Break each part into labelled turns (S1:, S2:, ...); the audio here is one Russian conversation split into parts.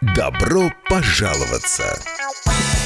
S1: Добро пожаловаться!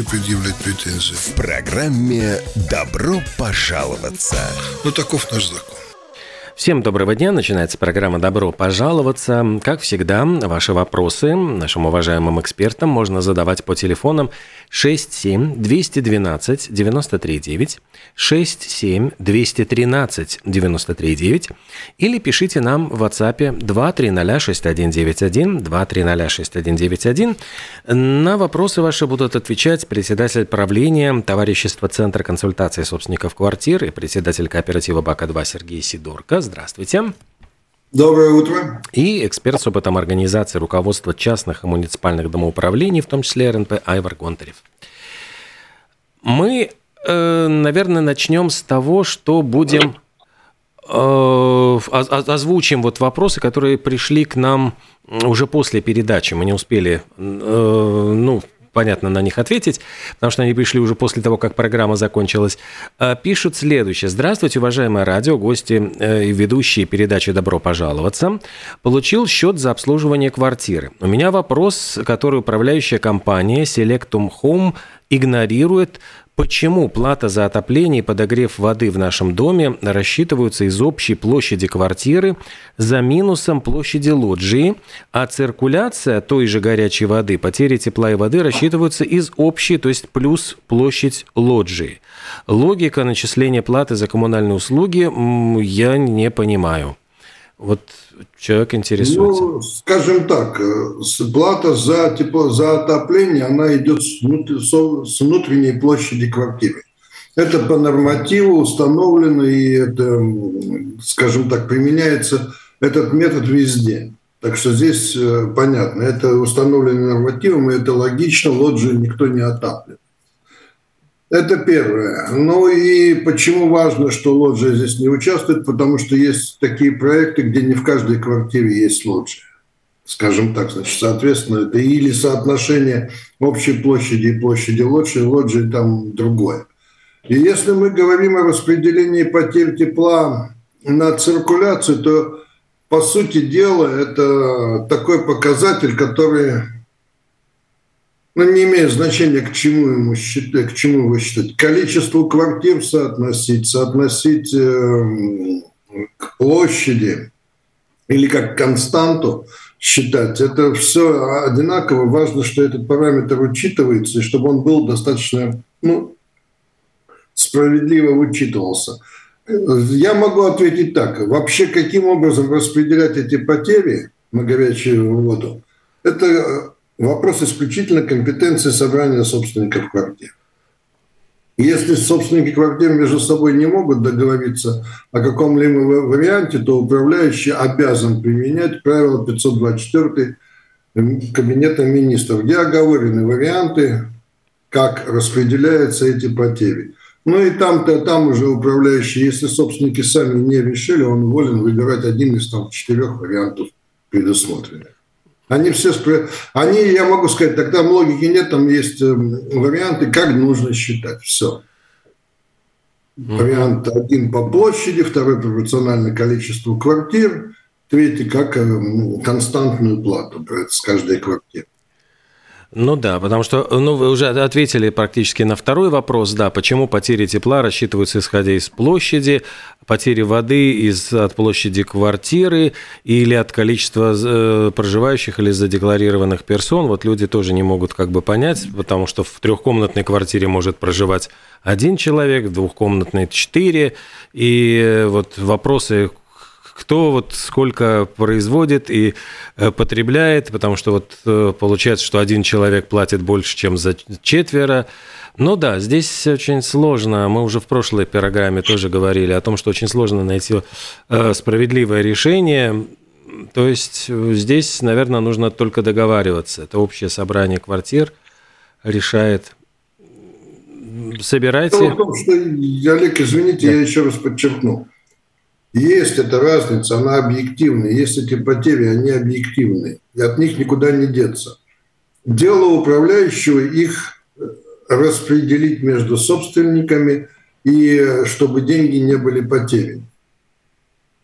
S2: предъявлять претензии?
S1: В программе «Добро пожаловаться».
S2: Ну, таков наш закон.
S3: Всем доброго дня. Начинается программа «Добро пожаловаться». Как всегда, ваши вопросы нашим уважаемым экспертам можно задавать по телефонам 67 212 93 9, 67 213 93 9 или пишите нам в WhatsApp 230 6191 230 6191. На вопросы ваши будут отвечать председатель правления товарищества Центра консультации собственников квартир и председатель кооператива БАКа-2 Сергей Сидорко. Здравствуйте.
S2: Доброе утро.
S3: И эксперт с опытом организации руководства частных и муниципальных домоуправлений, в том числе РНП Айвар Гонтарев. Мы, э, наверное, начнем с того, что будем э, оз- оз- озвучим вот вопросы, которые пришли к нам уже после передачи. Мы не успели, э, ну, понятно, на них ответить, потому что они пришли уже после того, как программа закончилась. Э, Пишут следующее. Здравствуйте, уважаемое радио, гости э, и ведущие передачи «Добро пожаловаться». Получил счет за обслуживание квартиры. У меня вопрос, который управляющая компания Selectum Home игнорирует Почему плата за отопление и подогрев воды в нашем доме рассчитываются из общей площади квартиры за минусом площади лоджии, а циркуляция той же горячей воды, потери тепла и воды рассчитываются из общей, то есть плюс площадь лоджии? Логика начисления платы за коммунальные услуги я не понимаю. Вот человек интересуется.
S4: Ну, скажем так, э, плата за тепло, за отопление, она идет с, внут- со- с внутренней площади квартиры. Это по нормативу установлено, и это, скажем так, применяется этот метод везде. Так что здесь э, понятно, это установлено нормативом, и это логично, лоджию никто не отапливает. Это первое. Ну и почему важно, что лоджия здесь не участвует? Потому что есть такие проекты, где не в каждой квартире есть лоджия. Скажем так, значит, соответственно, это или соотношение общей площади и площади лоджии, лоджии там другое. И если мы говорим о распределении потерь тепла на циркуляцию, то, по сути дела, это такой показатель, который ну, не имеет значения, к чему, ему считать, к чему его считать. К количеству квартир соотносить, соотносить э, к площади или как константу считать. Это все одинаково. Важно, что этот параметр учитывается, и чтобы он был достаточно ну, справедливо учитывался. Я могу ответить так. Вообще, каким образом распределять эти потери на горячую воду, это вопрос исключительно компетенции собрания собственников квартир. Если собственники квартир между собой не могут договориться о каком-либо варианте, то управляющий обязан применять правило 524 Кабинета министров, где оговорены варианты, как распределяются эти потери. Ну и там-то, там уже управляющий, если собственники сами не решили, он волен выбирать один из там четырех вариантов предусмотренных. Они все, они, я могу сказать, тогда логики нет, там есть э, варианты, как нужно считать. Все. Вариант один по площади, второй пропорционально количеству квартир, третий как э, константную плату с каждой квартиры.
S3: Ну да, потому что ну, вы уже ответили практически на второй вопрос, да, почему потери тепла рассчитываются исходя из площади, потери воды из, от площади квартиры или от количества э, проживающих или задекларированных персон. Вот люди тоже не могут как бы понять, потому что в трехкомнатной квартире может проживать один человек, в двухкомнатной четыре, и вот вопросы, кто вот сколько производит и э, потребляет, потому что вот э, получается, что один человек платит больше, чем за четверо. Ну да, здесь очень сложно. Мы уже в прошлой программе тоже говорили о том, что очень сложно найти э, справедливое решение. То есть здесь, наверное, нужно только договариваться. Это общее собрание квартир решает. Собирайте.
S4: Дело в том, что, Олег, извините, да. я еще раз подчеркну. Есть эта разница, она объективная. Есть эти потери, они объективные. И от них никуда не деться. Дело управляющего их распределить между собственниками и чтобы деньги не были потеряны.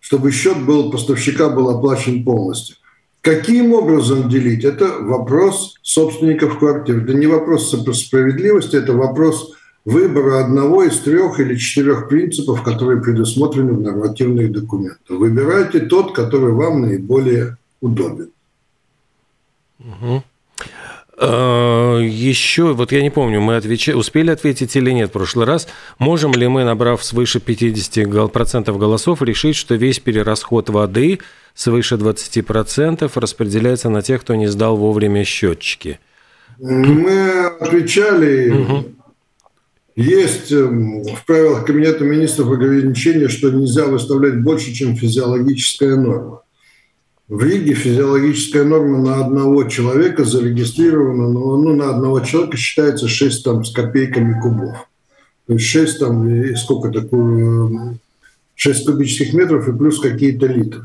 S4: Чтобы счет был, поставщика был оплачен полностью. Каким образом делить? Это вопрос собственников квартир. Это не вопрос справедливости, это вопрос выбора одного из трех или четырех принципов, которые предусмотрены в нормативных документах. Выбирайте тот, который вам наиболее удобен.
S3: Угу. Еще, вот я не помню, мы отвеч... успели ответить или нет в прошлый раз. Можем ли мы, набрав свыше 50% голосов, решить, что весь перерасход воды свыше 20% распределяется на тех, кто не сдал вовремя счетчики?
S4: Мы отвечали, угу. Есть эм, в правилах Кабинета министров ограничение, что нельзя выставлять больше, чем физиологическая норма. В Риге физиологическая норма на одного человека зарегистрирована, но ну, на одного человека считается 6 там, с копейками кубов. То есть 6 там, сколько такое, 6 кубических метров и плюс какие-то литры.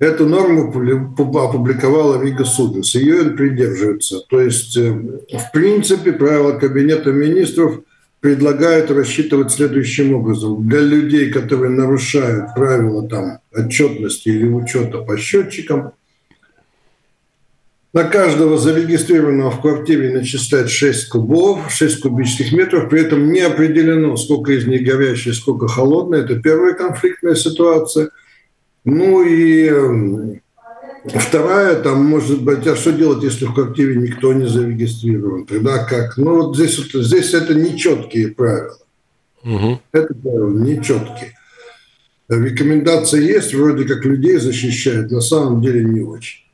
S4: Эту норму опубликовала Рига Суденс. Ее придерживаются. То есть, э, в принципе, правила Кабинета министров – предлагают рассчитывать следующим образом. Для людей, которые нарушают правила там, отчетности или учета по счетчикам, на каждого зарегистрированного в квартире начислять 6 кубов, 6 кубических метров, при этом не определено, сколько из них горящие, сколько холодные. Это первая конфликтная ситуация. Ну и Вторая, там, может быть, а что делать, если в квартире никто не зарегистрирован? Тогда как? Ну, вот здесь, вот, здесь это нечеткие правила. Угу. Это правила нечеткие. Рекомендации есть, вроде как людей защищают, на самом деле не очень.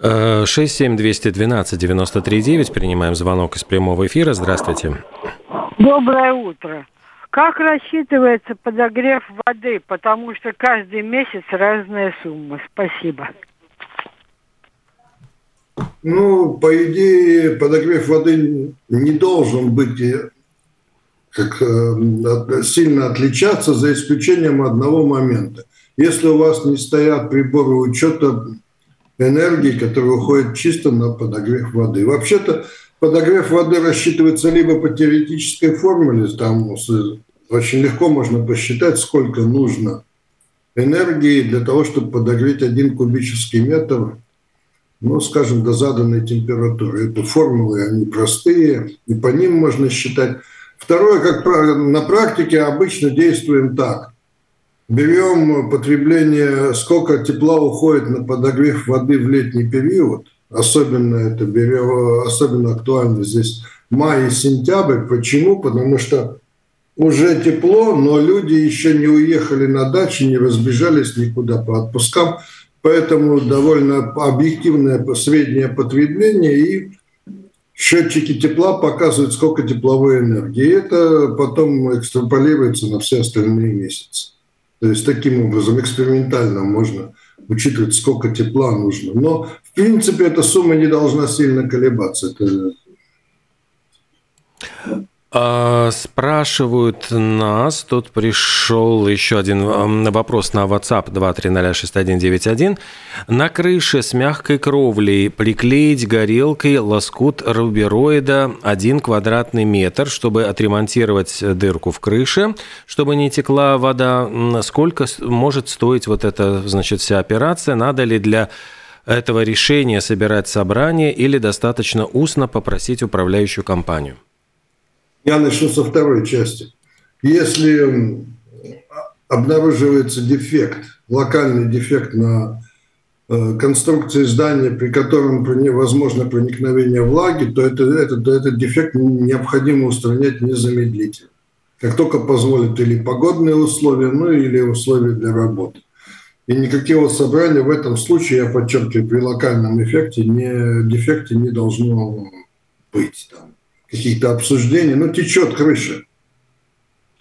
S3: 67212-93-9. Принимаем звонок из прямого эфира. Здравствуйте.
S5: Доброе утро. Как рассчитывается подогрев воды? Потому что каждый месяц разная сумма. Спасибо.
S4: Ну, по идее, подогрев воды не должен быть э, как, э, сильно отличаться, за исключением одного момента. Если у вас не стоят приборы учета энергии, которые уходят чисто на подогрев воды. Вообще-то подогрев воды рассчитывается либо по теоретической формуле, там очень легко можно посчитать, сколько нужно энергии для того, чтобы подогреть один кубический метр ну, скажем, до заданной температуры. Это формулы, они простые, и по ним можно считать. Второе, как на практике обычно действуем так. Берем потребление, сколько тепла уходит на подогрев воды в летний период, особенно это берем, особенно актуально здесь май и сентябрь. Почему? Потому что уже тепло, но люди еще не уехали на дачи, не разбежались никуда по отпускам. Поэтому довольно объективное среднее потребление и счетчики тепла показывают, сколько тепловой энергии. И это потом экстраполируется на все остальные месяцы. То есть таким образом экспериментально можно учитывать, сколько тепла нужно. Но в принципе эта сумма не должна сильно колебаться. Это
S3: а, спрашивают нас, тут пришел еще один вопрос на WhatsApp 2306191. На крыше с мягкой кровлей приклеить горелкой лоскут рубероида 1 квадратный метр, чтобы отремонтировать дырку в крыше, чтобы не текла вода. Сколько может стоить вот эта, значит, вся операция? Надо ли для этого решения собирать собрание или достаточно устно попросить управляющую компанию?
S4: Я начну со второй части. Если обнаруживается дефект, локальный дефект на э, конструкции здания, при котором возможно проникновение влаги, то это, этот, этот дефект необходимо устранять незамедлительно. Как только позволят или погодные условия, ну или условия для работы. И никакого собрания в этом случае, я подчеркиваю, при локальном эффекте, не, дефекте не должно быть. Там каких-то обсуждений. Ну, течет крыша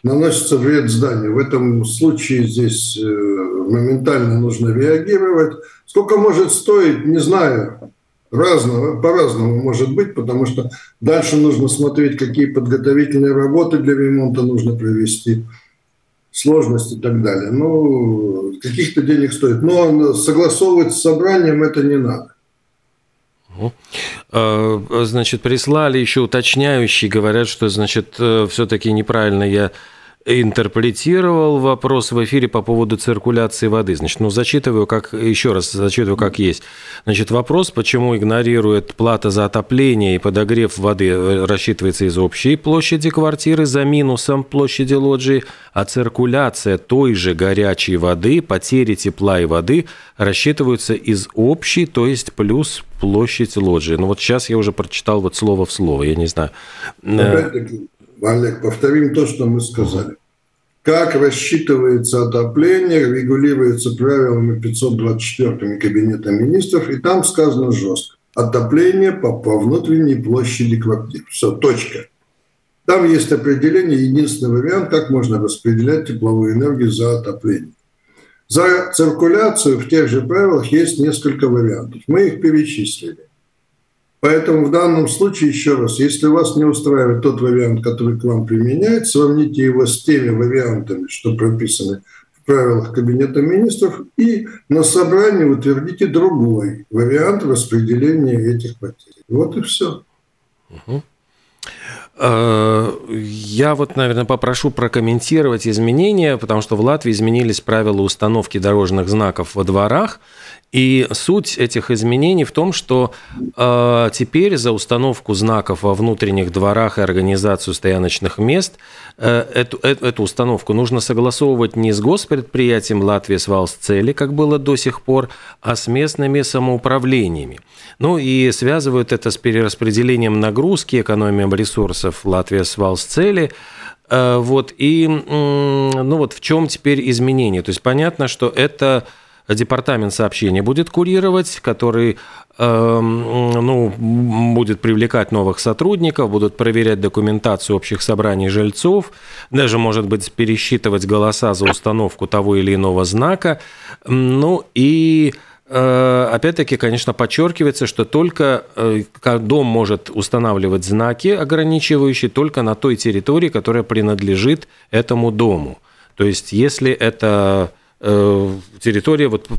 S4: наносится вред зданию. В этом случае здесь э, моментально нужно реагировать. Сколько может стоить, не знаю. Разного, по-разному может быть, потому что дальше нужно смотреть, какие подготовительные работы для ремонта нужно провести, сложности и так далее. Ну, каких-то денег стоит. Но согласовывать с собранием это не надо.
S3: Значит, прислали еще уточняющие, говорят, что, значит, э, все-таки неправильно я интерпретировал вопрос в эфире по поводу циркуляции воды. Значит, ну, зачитываю как, еще раз зачитываю как есть. Значит, вопрос, почему игнорирует плата за отопление и подогрев воды э, рассчитывается из общей площади квартиры за минусом площади лоджии, а циркуляция той же горячей воды, потери тепла и воды рассчитываются из общей, то есть плюс площадь лоджии. Ну, вот сейчас я уже прочитал вот слово в слово, я не знаю.
S4: Олег, повторим то, что мы сказали. Как рассчитывается отопление, регулируется правилами 524 Кабинета министров, и там сказано жестко. Отопление по, по внутренней площади квартир. Все, точка. Там есть определение, единственный вариант, как можно распределять тепловую энергию за отопление. За циркуляцию в тех же правилах есть несколько вариантов. Мы их перечислили. Поэтому в данном случае, еще раз, если вас не устраивает тот вариант, который к вам применяется, сравните его с теми вариантами, что прописаны в правилах Кабинета министров, и на собрании утвердите другой вариант распределения этих потерь. Вот и все.
S3: Угу. Я вот, наверное, попрошу прокомментировать изменения, потому что в Латвии изменились правила установки дорожных знаков во дворах. И суть этих изменений в том, что э, теперь за установку знаков во внутренних дворах и организацию стояночных мест э, эту, э, эту установку нужно согласовывать не с госпредприятием Латвии Свалсцели, как было до сих пор, а с местными самоуправлениями. Ну и связывают это с перераспределением нагрузки, экономией ресурсов Латвии Свалсцели. Э, вот, и ну вот в чем теперь изменение? То есть понятно, что это департамент сообщения будет курировать, который эм, ну, будет привлекать новых сотрудников, будут проверять документацию общих собраний жильцов, даже, может быть, пересчитывать голоса за установку того или иного знака. Ну и э, Опять-таки, конечно, подчеркивается, что только э, дом может устанавливать знаки, ограничивающие только на той территории, которая принадлежит этому дому. То есть, если это территория вот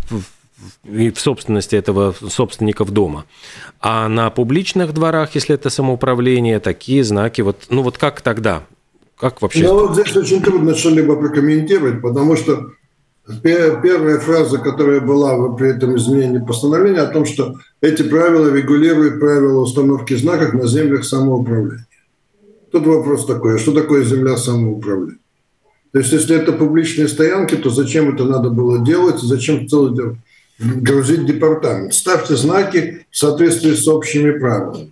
S3: в собственности этого собственников дома. А на публичных дворах, если это самоуправление, такие знаки, вот, ну вот как тогда? Как вообще?
S4: Ну вот здесь очень трудно что-либо прокомментировать, потому что первая фраза, которая была при этом изменении постановления, о том, что эти правила регулируют правила установки знаков на землях самоуправления. Тут вопрос такой, а что такое земля самоуправления? То есть, если это публичные стоянки, то зачем это надо было делать, зачем целый грузить департамент? Ставьте знаки в соответствии с общими правилами.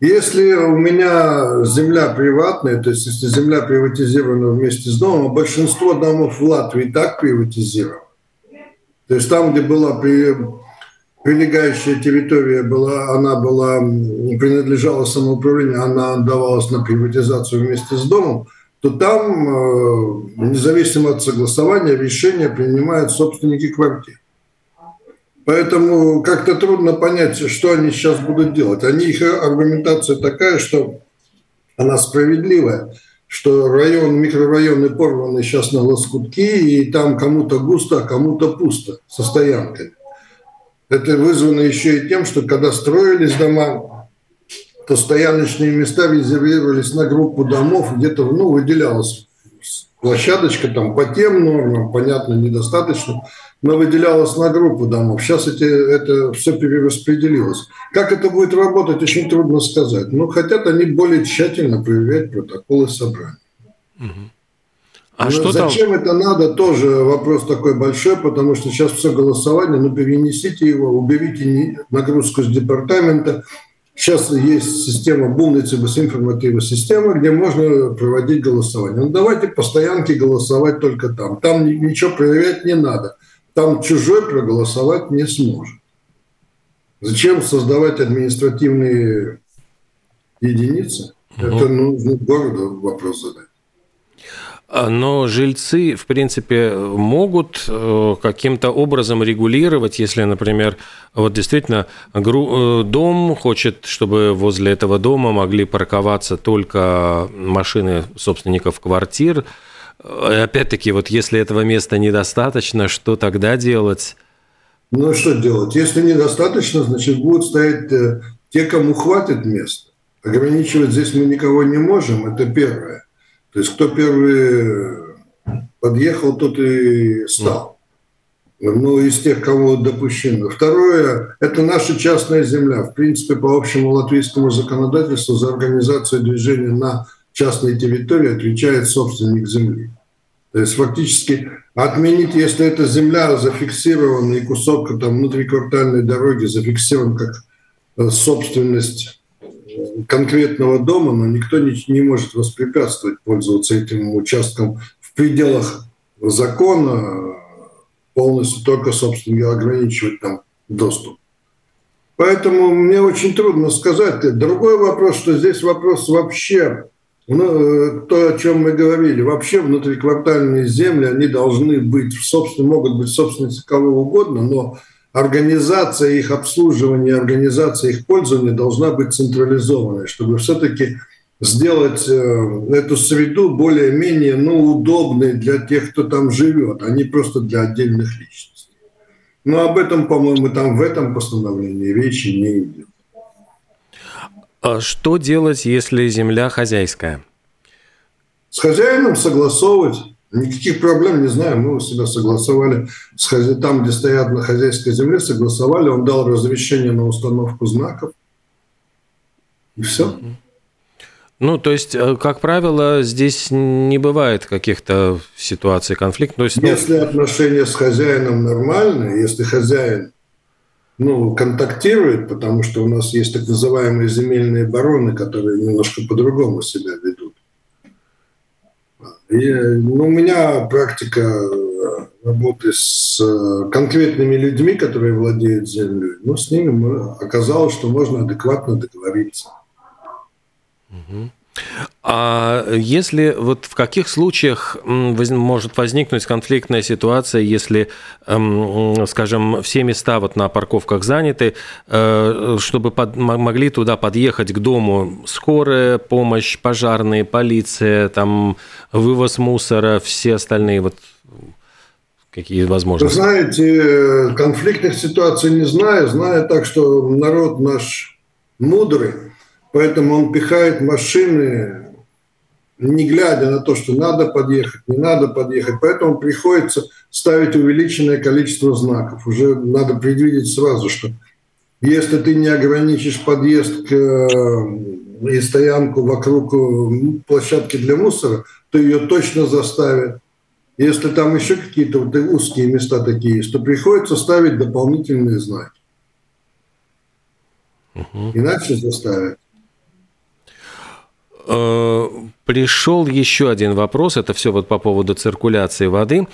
S4: Если у меня земля приватная, то есть если земля приватизирована вместе с домом, а большинство домов в Латвии так приватизировано. То есть там, где была при, прилегающая территория, была, она была, принадлежала самоуправлению, она отдавалась на приватизацию вместе с домом, то там, э, независимо от согласования, решения принимают собственники квартир. Поэтому как-то трудно понять, что они сейчас будут делать. Они, их аргументация такая, что она справедливая, что район, микрорайоны порваны сейчас на лоскутки, и там кому-то густо, а кому-то пусто со стоянкой. Это вызвано еще и тем, что когда строились дома, то стояночные места резервировались на группу домов, где-то ну, выделялась площадочка там по тем нормам, понятно, недостаточно но выделялось на группу домов. Сейчас эти, это все перераспределилось. Как это будет работать, очень трудно сказать. Но хотят они более тщательно проверять протоколы собрания. А Но что зачем там? это надо, тоже вопрос такой большой, потому что сейчас все голосование, ну перенесите его, уберите нагрузку с департамента. Сейчас есть система Бумницы информативная система, где можно проводить голосование. Ну давайте по стоянке голосовать только там. Там ничего проверять не надо. Там чужой проголосовать не сможет. Зачем создавать административные единицы? Угу. Это нужно городу вопрос задать.
S3: А, но жильцы, в принципе, могут э, каким-то образом регулировать, если, например, вот действительно э, дом хочет, чтобы возле этого дома могли парковаться только машины собственников квартир. Э, опять-таки, вот если этого места недостаточно, что тогда делать?
S4: Ну, что делать? Если недостаточно, значит, будут стоять те, кому хватит места. Ограничивать здесь мы никого не можем, это первое. То есть кто первый подъехал, тот и стал. Ну, из тех, кого допущено. Второе – это наша частная земля. В принципе, по общему латвийскому законодательству за организацию движения на частной территории отвечает собственник земли. То есть фактически отменить, если эта земля зафиксирована и кусок там, внутриквартальной дороги зафиксирован как э, собственность конкретного дома, но никто не, не может воспрепятствовать пользоваться этим участком в пределах закона, полностью только, собственно, ограничивать там доступ. Поэтому мне очень трудно сказать. Другой вопрос, что здесь вопрос вообще, ну, то, о чем мы говорили, вообще внутриквартальные земли, они должны быть, в собственно, могут быть собственностью кого угодно, но организация их обслуживания, организация их пользования должна быть централизованной, чтобы все-таки сделать э, эту среду более-менее ну, удобной для тех, кто там живет, а не просто для отдельных личностей. Но об этом, по-моему, там в этом постановлении речи не идет.
S3: А что делать, если земля хозяйская?
S4: С хозяином согласовывать Никаких проблем не знаю. Мы у себя согласовали с там, где стоят на хозяйской земле, согласовали. Он дал разрешение на установку знаков. И все.
S3: Ну, то есть, э, как правило, здесь не бывает каких-то ситуаций конфликта. То есть,
S4: ну... Если отношения с хозяином нормальные, если хозяин ну, контактирует, потому что у нас есть так называемые земельные бароны, которые немножко по-другому себя ведут. Ну, у меня практика э, работы с э, конкретными людьми, которые владеют землей. Ну, с ними оказалось, что можно адекватно договориться.
S3: А если вот в каких случаях может возникнуть конфликтная ситуация, если, эм, скажем, все места вот на парковках заняты, э, чтобы под, могли туда подъехать к дому скорая помощь, пожарные, полиция, там вывоз мусора, все остальные вот какие возможности?
S4: Вы знаете, конфликтных ситуаций не знаю, знаю так, что народ наш мудрый, Поэтому он пихает машины, не глядя на то, что надо подъехать, не надо подъехать. Поэтому приходится ставить увеличенное количество знаков. Уже надо предвидеть сразу, что если ты не ограничишь подъезд к, э, и стоянку вокруг э, площадки для мусора, то ее точно заставят. Если там еще какие-то вот узкие места такие есть, то приходится ставить дополнительные знаки. Угу. Иначе заставят.
S3: Э, пришел еще один вопрос, это все вот по поводу циркуляции воды.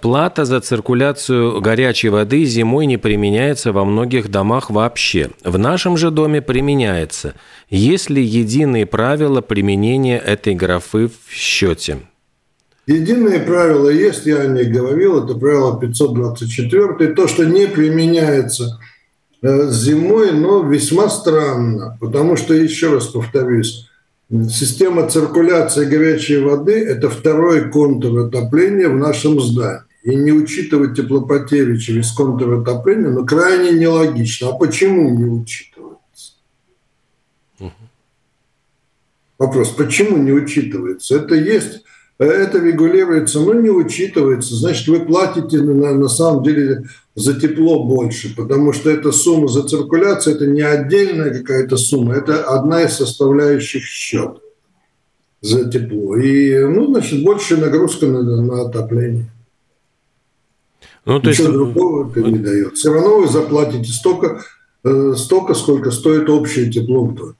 S3: Плата за циркуляцию горячей воды зимой не применяется во многих домах вообще. В нашем же доме применяется. Есть ли единые правила применения этой графы в счете?
S4: Единые правила есть, я о них говорил, это правило 524. То, что не применяется э, зимой, но весьма странно, потому что, еще раз повторюсь, Система циркуляции горячей воды – это второй контур отопления в нашем здании. И не учитывать теплопотери через контур отопления, ну, крайне нелогично. А почему не учитывается? Вопрос, почему не учитывается? Это есть это регулируется, но не учитывается. Значит, вы платите на, на самом деле за тепло больше, потому что эта сумма за циркуляцию – это не отдельная какая-то сумма, это одна из составляющих счета за тепло. И, ну, значит, большая нагрузка на, на отопление. Ну, то Ничего есть... другого это не дает. Все равно вы заплатите столько, э, столько, сколько стоит общее тепло в доме.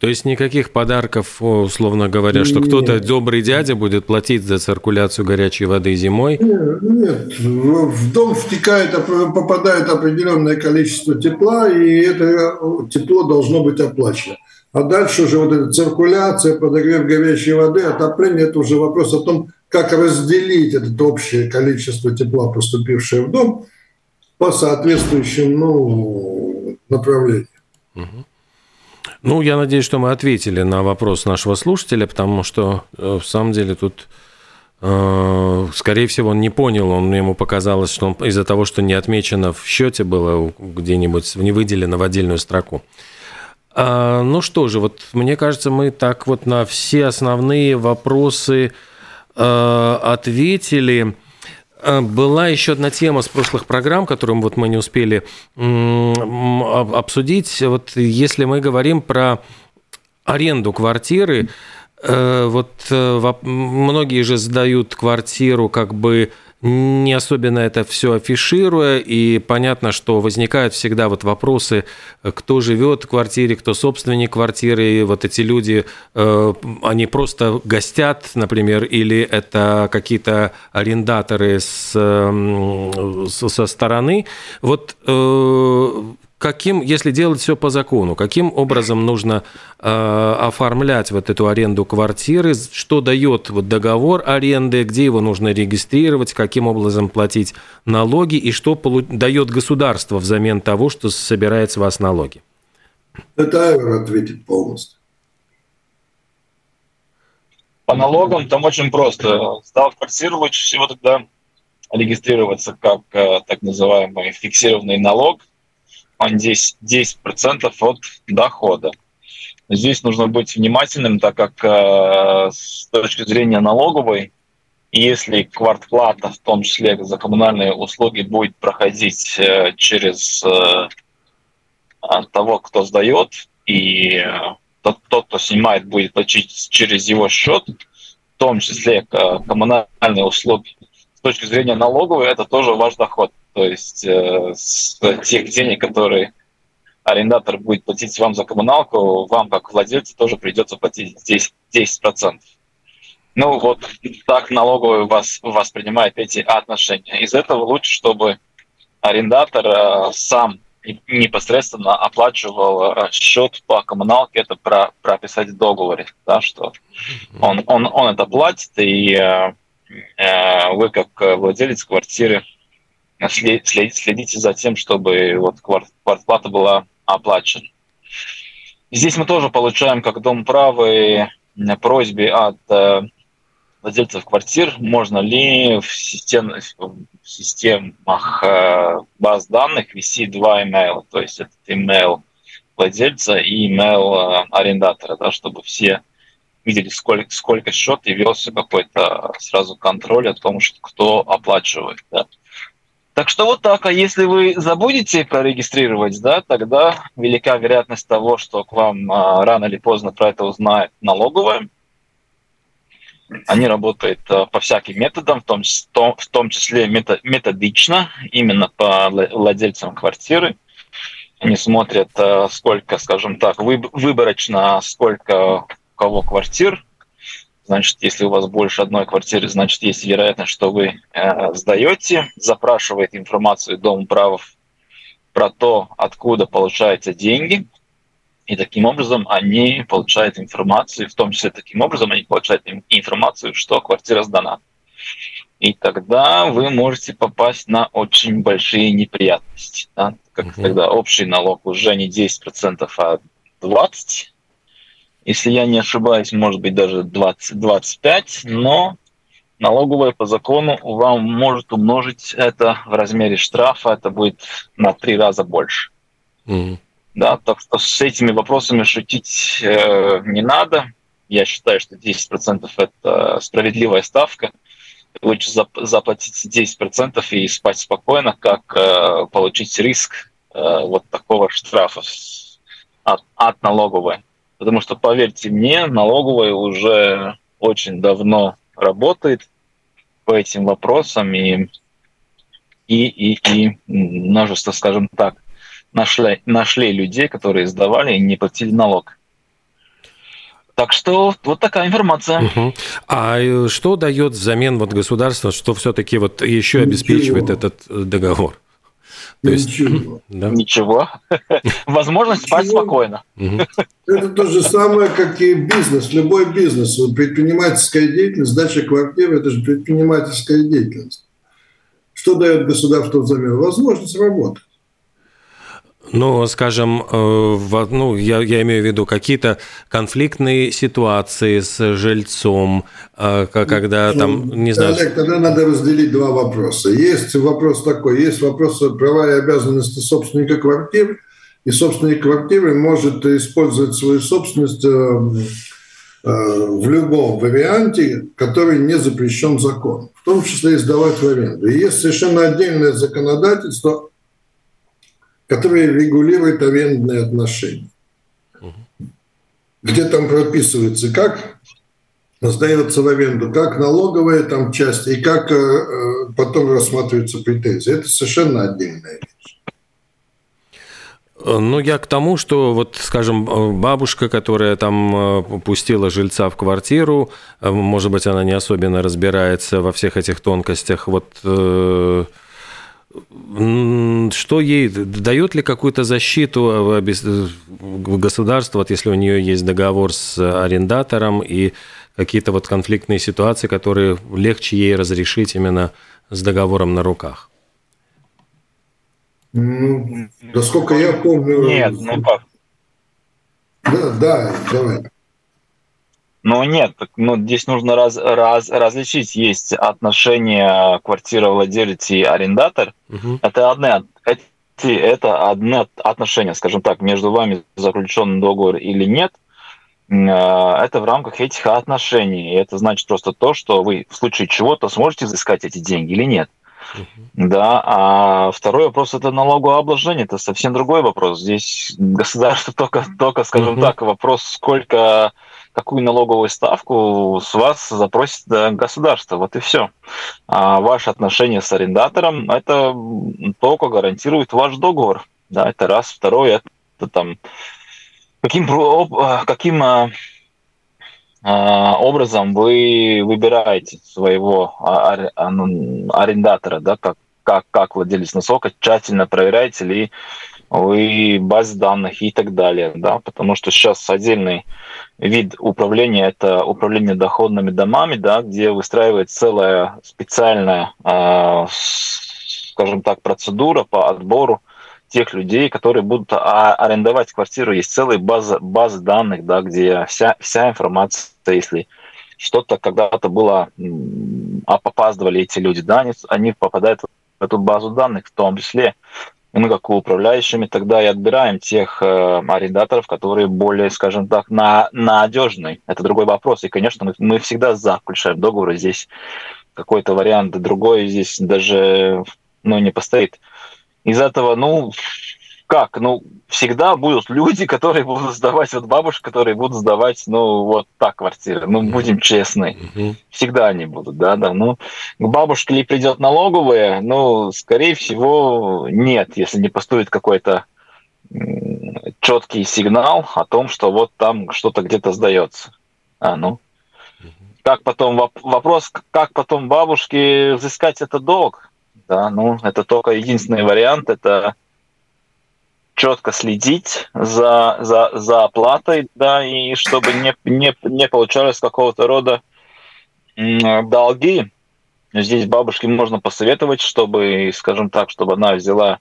S3: То есть никаких подарков, условно говоря, что кто-то добрый дядя будет платить за циркуляцию горячей воды зимой?
S4: Нет, нет. в дом втекает, попадает определенное количество тепла, и это тепло должно быть оплачено. А дальше уже вот эта циркуляция, подогрев горячей воды, отопление – это уже вопрос о том, как разделить это общее количество тепла, поступившее в дом, по соответствующим ну, направлениям. Угу.
S3: Ну, я надеюсь, что мы ответили на вопрос нашего слушателя, потому что, э, в самом деле, тут, э, скорее всего, он не понял, он, ему показалось, что из-за того, что не отмечено в счете было где-нибудь, не выделено в отдельную строку. А, ну что же, вот мне кажется, мы так вот на все основные вопросы э, ответили. А, была еще одна тема с прошлых программ, которую вот мы не успели обсудить. Вот если мы говорим про аренду квартиры, э, вот э, многие же сдают квартиру как бы не особенно это все афишируя, и понятно, что возникают всегда вот вопросы, кто живет в квартире, кто собственник квартиры, и вот эти люди, э, они просто гостят, например, или это какие-то арендаторы с, со стороны. Вот э, каким, если делать все по закону, каким образом нужно э, оформлять вот эту аренду квартиры, что дает вот договор аренды, где его нужно регистрировать, каким образом платить налоги и что полу- дает государство взамен того, что собирает с вас налоги?
S4: Это Айвер ответит полностью.
S6: По налогам там очень просто. Сдав квартиру, лучше всего тогда регистрироваться как э, так называемый фиксированный налог – он здесь 10% от дохода. Здесь нужно быть внимательным, так как э, с точки зрения налоговой, если квартплата, в том числе за коммунальные услуги, будет проходить э, через э, того, кто сдает, и э, тот, тот, кто снимает, будет платить через его счет, в том числе э, коммунальные услуги, с точки зрения налоговой, это тоже ваш доход. То есть э, с тех денег, которые арендатор будет платить вам за коммуналку, вам, как владельцу, тоже придется платить 10%. 10%. Ну вот так налоговый вас воспринимает эти отношения. Из этого лучше, чтобы арендатор э, сам непосредственно оплачивал э, счет по коммуналке, это про, прописать в договоре, да, что он, он, он это платит, и э, вы как владелец квартиры следите за тем, чтобы вот квартплата была оплачена. Здесь мы тоже получаем, как Дом правы, просьбе от э, владельцев квартир, можно ли в, систем, в системах э, баз данных вести два имейла, то есть это имейл владельца и имейл э, арендатора, да, чтобы все видели, сколько, сколько счет и велся какой-то сразу контроль о том, что кто оплачивает. Да. Так что вот так. А если вы забудете прорегистрировать, да, тогда велика вероятность того, что к вам а, рано или поздно про это узнает налоговая. Они работают а, по всяким методам, в том, в том числе методично, именно по владельцам квартиры. Они смотрят, а, сколько, скажем так, выборочно, сколько кого квартир, Значит, если у вас больше одной квартиры, значит, есть вероятность, что вы э, сдаете, запрашивает информацию Дом правов про то, откуда получаются деньги, и таким образом они получают информацию, в том числе таким образом они получают информацию, что квартира сдана. И тогда вы можете попасть на очень большие неприятности. Да? Как угу. тогда общий налог уже не 10%, а 20%, если я не ошибаюсь, может быть даже 20-25, но налоговая по закону вам может умножить это в размере штрафа, это будет на три раза больше. Mm-hmm. Да, так что с этими вопросами шутить э, не надо. я считаю, что 10% это справедливая ставка. Лучше заплатить 10% и спать спокойно, как э, получить риск э, вот такого штрафа от, от налоговой. Потому что, поверьте мне, налоговая уже очень давно работает по этим вопросам и, и, и, и множество, скажем так, нашли, нашли людей, которые сдавали и не платили налог. Так что вот такая информация.
S3: Угу. А э, что дает взамен вот государство, что все-таки вот еще Ничего. обеспечивает этот э, договор?
S6: То есть, Ничего. Да? Ничего. Возможность спать спокойно.
S4: Это то же самое, как и бизнес, любой бизнес. Предпринимательская деятельность, сдача квартиры – это же предпринимательская деятельность. Что дает государство взамен? Возможность работать.
S3: Ну, скажем, э, ну, я, я имею в виду какие-то конфликтные ситуации с жильцом, э, когда ну, там, не знаю...
S4: Олег, тогда надо разделить два вопроса. Есть вопрос такой, есть вопрос права и обязанности собственника квартиры, и собственник квартиры может использовать свою собственность э, в любом варианте, который не запрещен законом, в том числе и сдавать в аренду. И есть совершенно отдельное законодательство который регулирует арендные отношения. Где там прописывается, как сдается в аренду, как налоговая там часть и как э, потом рассматриваются претензии. Это совершенно отдельная вещь.
S3: Ну, я к тому, что вот, скажем, бабушка, которая там э, пустила жильца в квартиру, э, может быть, она не особенно разбирается во всех этих тонкостях. Вот что ей дает ли какую-то защиту государство, вот если у нее есть договор с арендатором и какие-то вот конфликтные ситуации, которые легче ей разрешить именно с договором на руках?
S4: Ну, насколько я помню...
S6: Нет, ну как?
S4: Да, да, давай.
S6: Ну нет, ну, здесь нужно раз, раз, различить. Есть отношения квартировладелец и арендатор. Угу. Это одни, эти, это одни отношения, скажем так, между вами заключен договор или нет. Э, это в рамках этих отношений. И это значит просто то, что вы в случае чего-то сможете изыскать эти деньги или нет. Uh-huh. Да, а второй вопрос это налогообложение, это совсем другой вопрос. Здесь государство только, только скажем uh-huh. так, вопрос, сколько какую налоговую ставку с вас запросит государство. Вот и все. А ваши отношения с арендатором это только гарантирует ваш договор. Да, это раз. Второе, это там каким, каким а, а, образом вы выбираете своего ну, арендатора, да, как, как, как владелец, насколько тщательно проверяете ли вы баз данных и так далее, да, потому что сейчас отдельный вид управления – это управление доходными домами, да, где выстраивается целая специальная, э, скажем так, процедура по отбору тех людей, которые будут арендовать квартиру. Есть целая база, база данных, да, где вся, вся информация, если что-то когда-то было, опаздывали эти люди, да, они, они попадают в эту базу данных, в том числе и мы как управляющими тогда и отбираем тех э, арендаторов, которые более, скажем так, на, надежные. Это другой вопрос. И, конечно, мы, мы всегда заключаем договоры. Здесь какой-то вариант другой здесь даже ну, не постоит. Из этого, ну, как? Ну, всегда будут люди, которые будут сдавать, вот бабушки, которые будут сдавать, ну, вот так квартиры. Ну, будем честны. Всегда они будут, да, да. Ну, к бабушке ли придет налоговая? Ну, скорее всего, нет, если не поступит какой-то четкий сигнал о том, что вот там что-то где-то сдается. А, ну. Как потом вопрос, как потом бабушке взыскать этот долг? Да, ну, это только единственный вариант, это четко следить за, за, за оплатой, да, и чтобы не, не, не получалось какого-то рода долги. Здесь бабушке можно посоветовать, чтобы, скажем так, чтобы она взяла,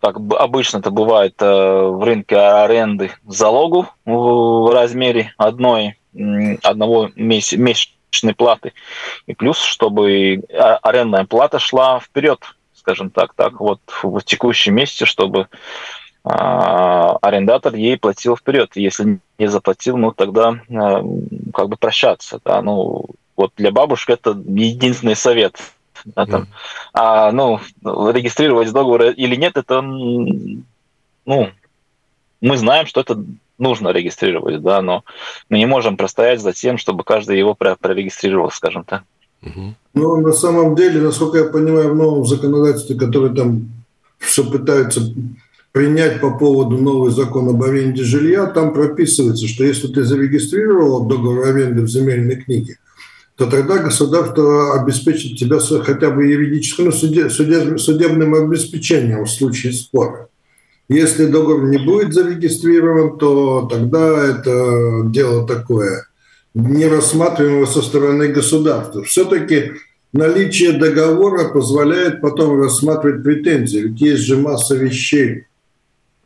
S6: как обычно это бывает э, в рынке аренды, залогу в размере одной, одного месячной платы. И плюс, чтобы арендная плата шла вперед, скажем так, так вот в текущем месяце, чтобы а, арендатор ей платил вперед. Если не заплатил, ну тогда а, как бы прощаться. Да? Ну, вот для бабушек это единственный совет. Да, там. Mm. А, ну, регистрировать договор или нет, это, ну, мы знаем, что это нужно регистрировать, да, но мы не можем простоять за тем, чтобы каждый его прорегистрировал, скажем так.
S4: Ну, на самом деле, насколько я понимаю, в новом законодательстве, которое там все пытаются принять по поводу новый закон об аренде жилья, там прописывается, что если ты зарегистрировал договор аренды в земельной книге, то тогда государство обеспечит тебя хотя бы юридическим, ну, суде, суде, судебным обеспечением в случае спора. Если договор не будет зарегистрирован, то тогда это дело такое, не рассматриваемое со стороны государства. Все-таки наличие договора позволяет потом рассматривать претензии. Ведь есть же масса вещей,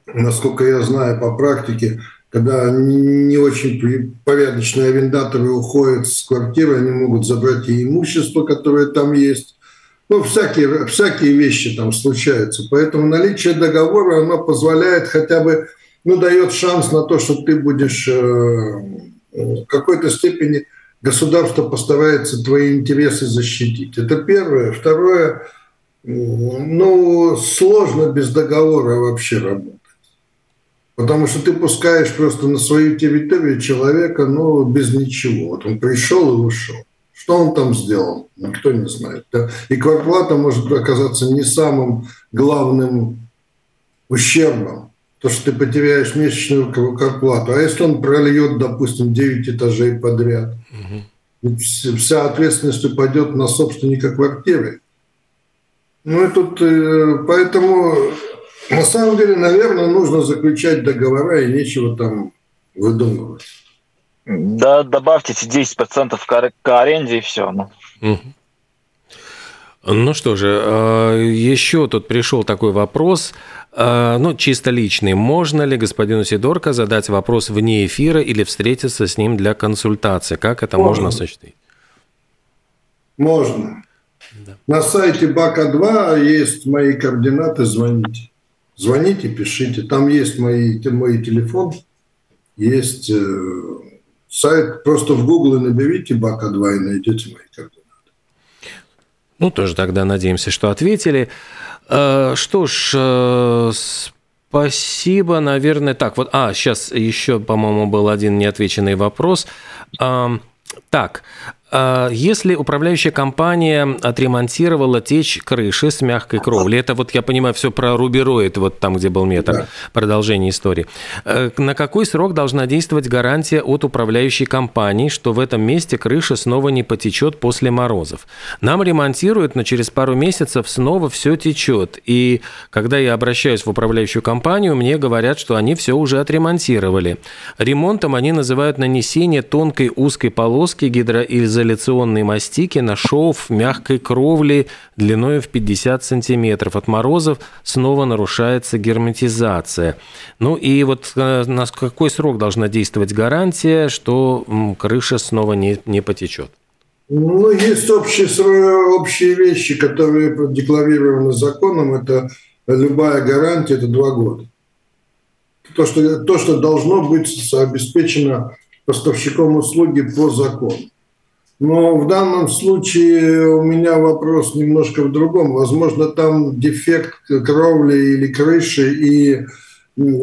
S4: насколько я знаю по практике, когда не очень порядочные арендаторы уходят с квартиры, они могут забрать и имущество, которое там есть. Ну, всякие, всякие вещи там случаются. Поэтому наличие договора, оно позволяет хотя бы, ну, дает шанс на то, что ты будешь э, в какой-то степени государство постарается твои интересы защитить. Это первое. Второе, ну, сложно без договора вообще работать. Потому что ты пускаешь просто на свою территорию человека, ну, без ничего. Вот он пришел и ушел. Что он там сделал, никто не знает. И квартплата может оказаться не самым главным ущербом, то, что ты потеряешь месячную квартплату. А если он прольет, допустим, 9 этажей подряд, угу. вся ответственность упадет на собственника квартиры. Ну и тут, э, поэтому на самом деле, наверное, нужно заключать договора и нечего там выдумывать.
S6: Да, добавьте эти 10% к, к аренде и все. Ну.
S3: Ну что же, а, еще тут пришел такой вопрос, а, ну, чисто личный. Можно ли господину Сидорко задать вопрос вне эфира или встретиться с ним для консультации? Как это можно, можно осуществить?
S4: Можно. Да. На сайте БАКа-2 есть мои координаты, звоните. Звоните, пишите. Там есть мои, мой телефон, есть э, сайт. Просто в Google наберите БАКа-2 и найдете мои координаты.
S3: Ну, тоже тогда надеемся, что ответили. Э, что ж, э, спасибо, наверное. Так, вот, а, сейчас еще, по-моему, был один неотвеченный вопрос. Так, а, если управляющая компания отремонтировала течь крыши с мягкой кровли, это вот я понимаю все про рубероид, вот там, где был метр, да. продолжение истории. Э, на какой срок должна действовать гарантия от управляющей компании, что в этом месте крыша снова не потечет после морозов? Нам ремонтируют, но через пару месяцев снова все течет. И когда я обращаюсь в управляющую компанию, мне говорят, что они все уже отремонтировали. Ремонтом они называют нанесение тонкой узкой полоски гидроизоляции изоляционной мастики на шов мягкой кровли длиной в 50 сантиметров. От морозов снова нарушается герметизация. Ну и вот э, на какой срок должна действовать гарантия, что крыша снова не, не потечет?
S4: Ну, есть общие, общие вещи, которые декларированы законом. Это любая гарантия, это два года. То, что, то, что должно быть обеспечено поставщиком услуги по закону. Но в данном случае у меня вопрос немножко в другом. Возможно, там дефект кровли или крыши, и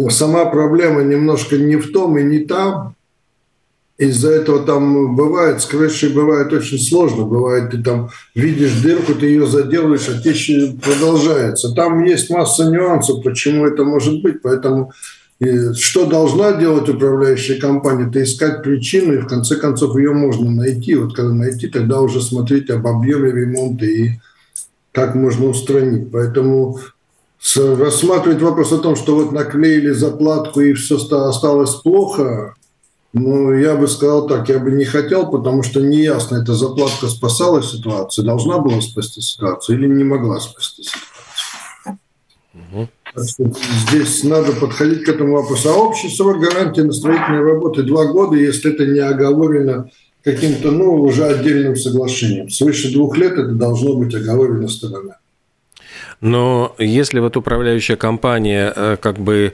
S4: сама проблема немножко не в том и не там. Из-за этого там бывает, с крышей бывает очень сложно. Бывает, ты там видишь дырку, ты ее заделаешь, а течь продолжается. Там есть масса нюансов, почему это может быть. Поэтому и что должна делать управляющая компания? Это искать причину, и в конце концов ее можно найти. Вот когда найти, тогда уже смотреть об объеме ремонта и как можно устранить. Поэтому рассматривать вопрос о том, что вот наклеили заплатку и все осталось плохо, ну, я бы сказал так, я бы не хотел, потому что неясно, эта заплатка спасала ситуацию, должна была спасти ситуацию или не могла спасти ситуацию. Угу. Здесь надо подходить к этому вопросу. А общий срок гарантии на строительной работы два года, если это не оговорено каким-то, ну, уже отдельным соглашением. Свыше двух лет это должно быть оговорено сторонами.
S3: Но если вот управляющая компания э, как бы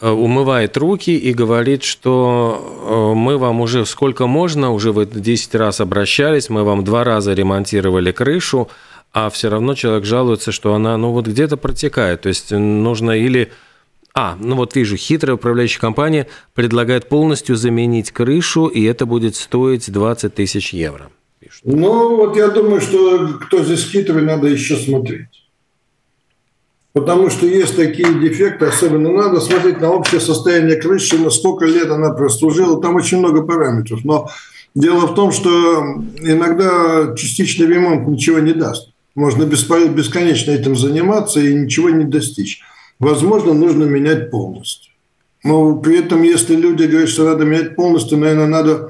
S3: э, умывает руки и говорит, что э, мы вам уже сколько можно, уже вы 10 раз обращались, мы вам два раза ремонтировали крышу, а все равно человек жалуется, что она ну вот где-то протекает. То есть нужно или а, ну вот вижу, хитрая управляющая компания предлагает полностью заменить крышу, и это будет стоить 20 тысяч евро.
S4: Ну, вот я думаю, что кто здесь хитрый, надо еще смотреть. Потому что есть такие дефекты, особенно надо смотреть на общее состояние крыши, на сколько лет она прослужила, там очень много параметров. Но дело в том, что иногда частичный ремонт ничего не даст. Можно бесконечно этим заниматься и ничего не достичь возможно, нужно менять полностью. Но при этом, если люди говорят, что надо менять полностью, наверное, надо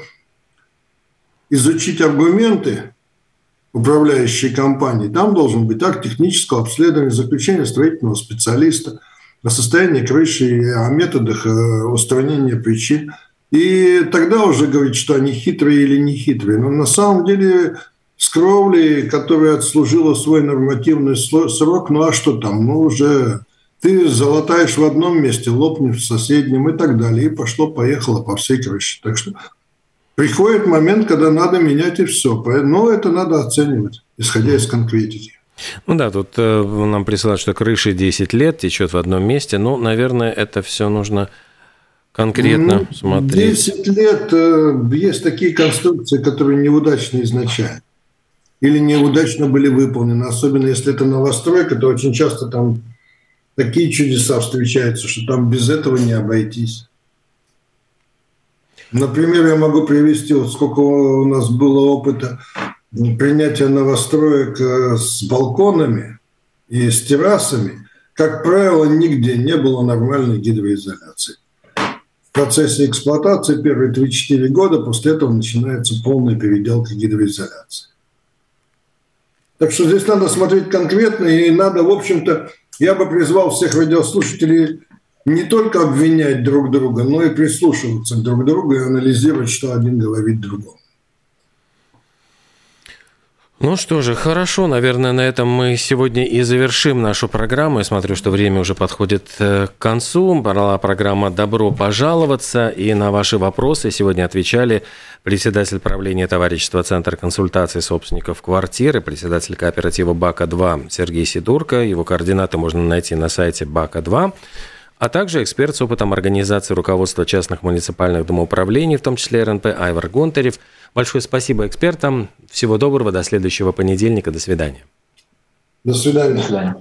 S4: изучить аргументы управляющей компании. Там должен быть акт технического обследования, заключение строительного специалиста о состоянии крыши о методах э, устранения причин. И тогда уже говорить, что они хитрые или не хитрые. Но на самом деле с кровлей, которая отслужила свой нормативный срок, ну а что там, ну уже ты залатаешь в одном месте, лопнешь в соседнем и так далее. И пошло-поехало по всей крыше. Так что приходит момент, когда надо менять и все. Но это надо оценивать, исходя из конкретики.
S3: Ну да, тут э, нам присылают, что крыша 10 лет течет в одном месте. Ну, наверное, это все нужно конкретно ну, смотреть.
S4: 10 лет э, есть такие конструкции, которые неудачны изначально. Или неудачно были выполнены. Особенно если это новостройка, то очень часто там такие чудеса встречаются, что там без этого не обойтись. Например, я могу привести, вот сколько у нас было опыта принятия новостроек э, с балконами и с террасами. Как правило, нигде не было нормальной гидроизоляции. В процессе эксплуатации первые 3-4 года, после этого начинается полная переделка гидроизоляции. Так что здесь надо смотреть конкретно, и надо, в общем-то, я бы призвал всех радиослушателей не только обвинять друг друга, но и прислушиваться друг к другу и анализировать, что один говорит другому.
S3: Ну что же, хорошо, наверное, на этом мы сегодня и завершим нашу программу. Я смотрю, что время уже подходит э, к концу. Была программа «Добро пожаловаться», и на ваши вопросы сегодня отвечали председатель правления товарищества Центр консультации собственников квартиры, председатель кооператива «Бака-2» Сергей Сидурко. Его координаты можно найти на сайте «Бака-2» а также эксперт с опытом организации руководства частных муниципальных домоуправлений, в том числе РНП Айвар Гонтарев – Большое спасибо экспертам. Всего доброго. До следующего понедельника. До свидания.
S4: До свидания. До свидания.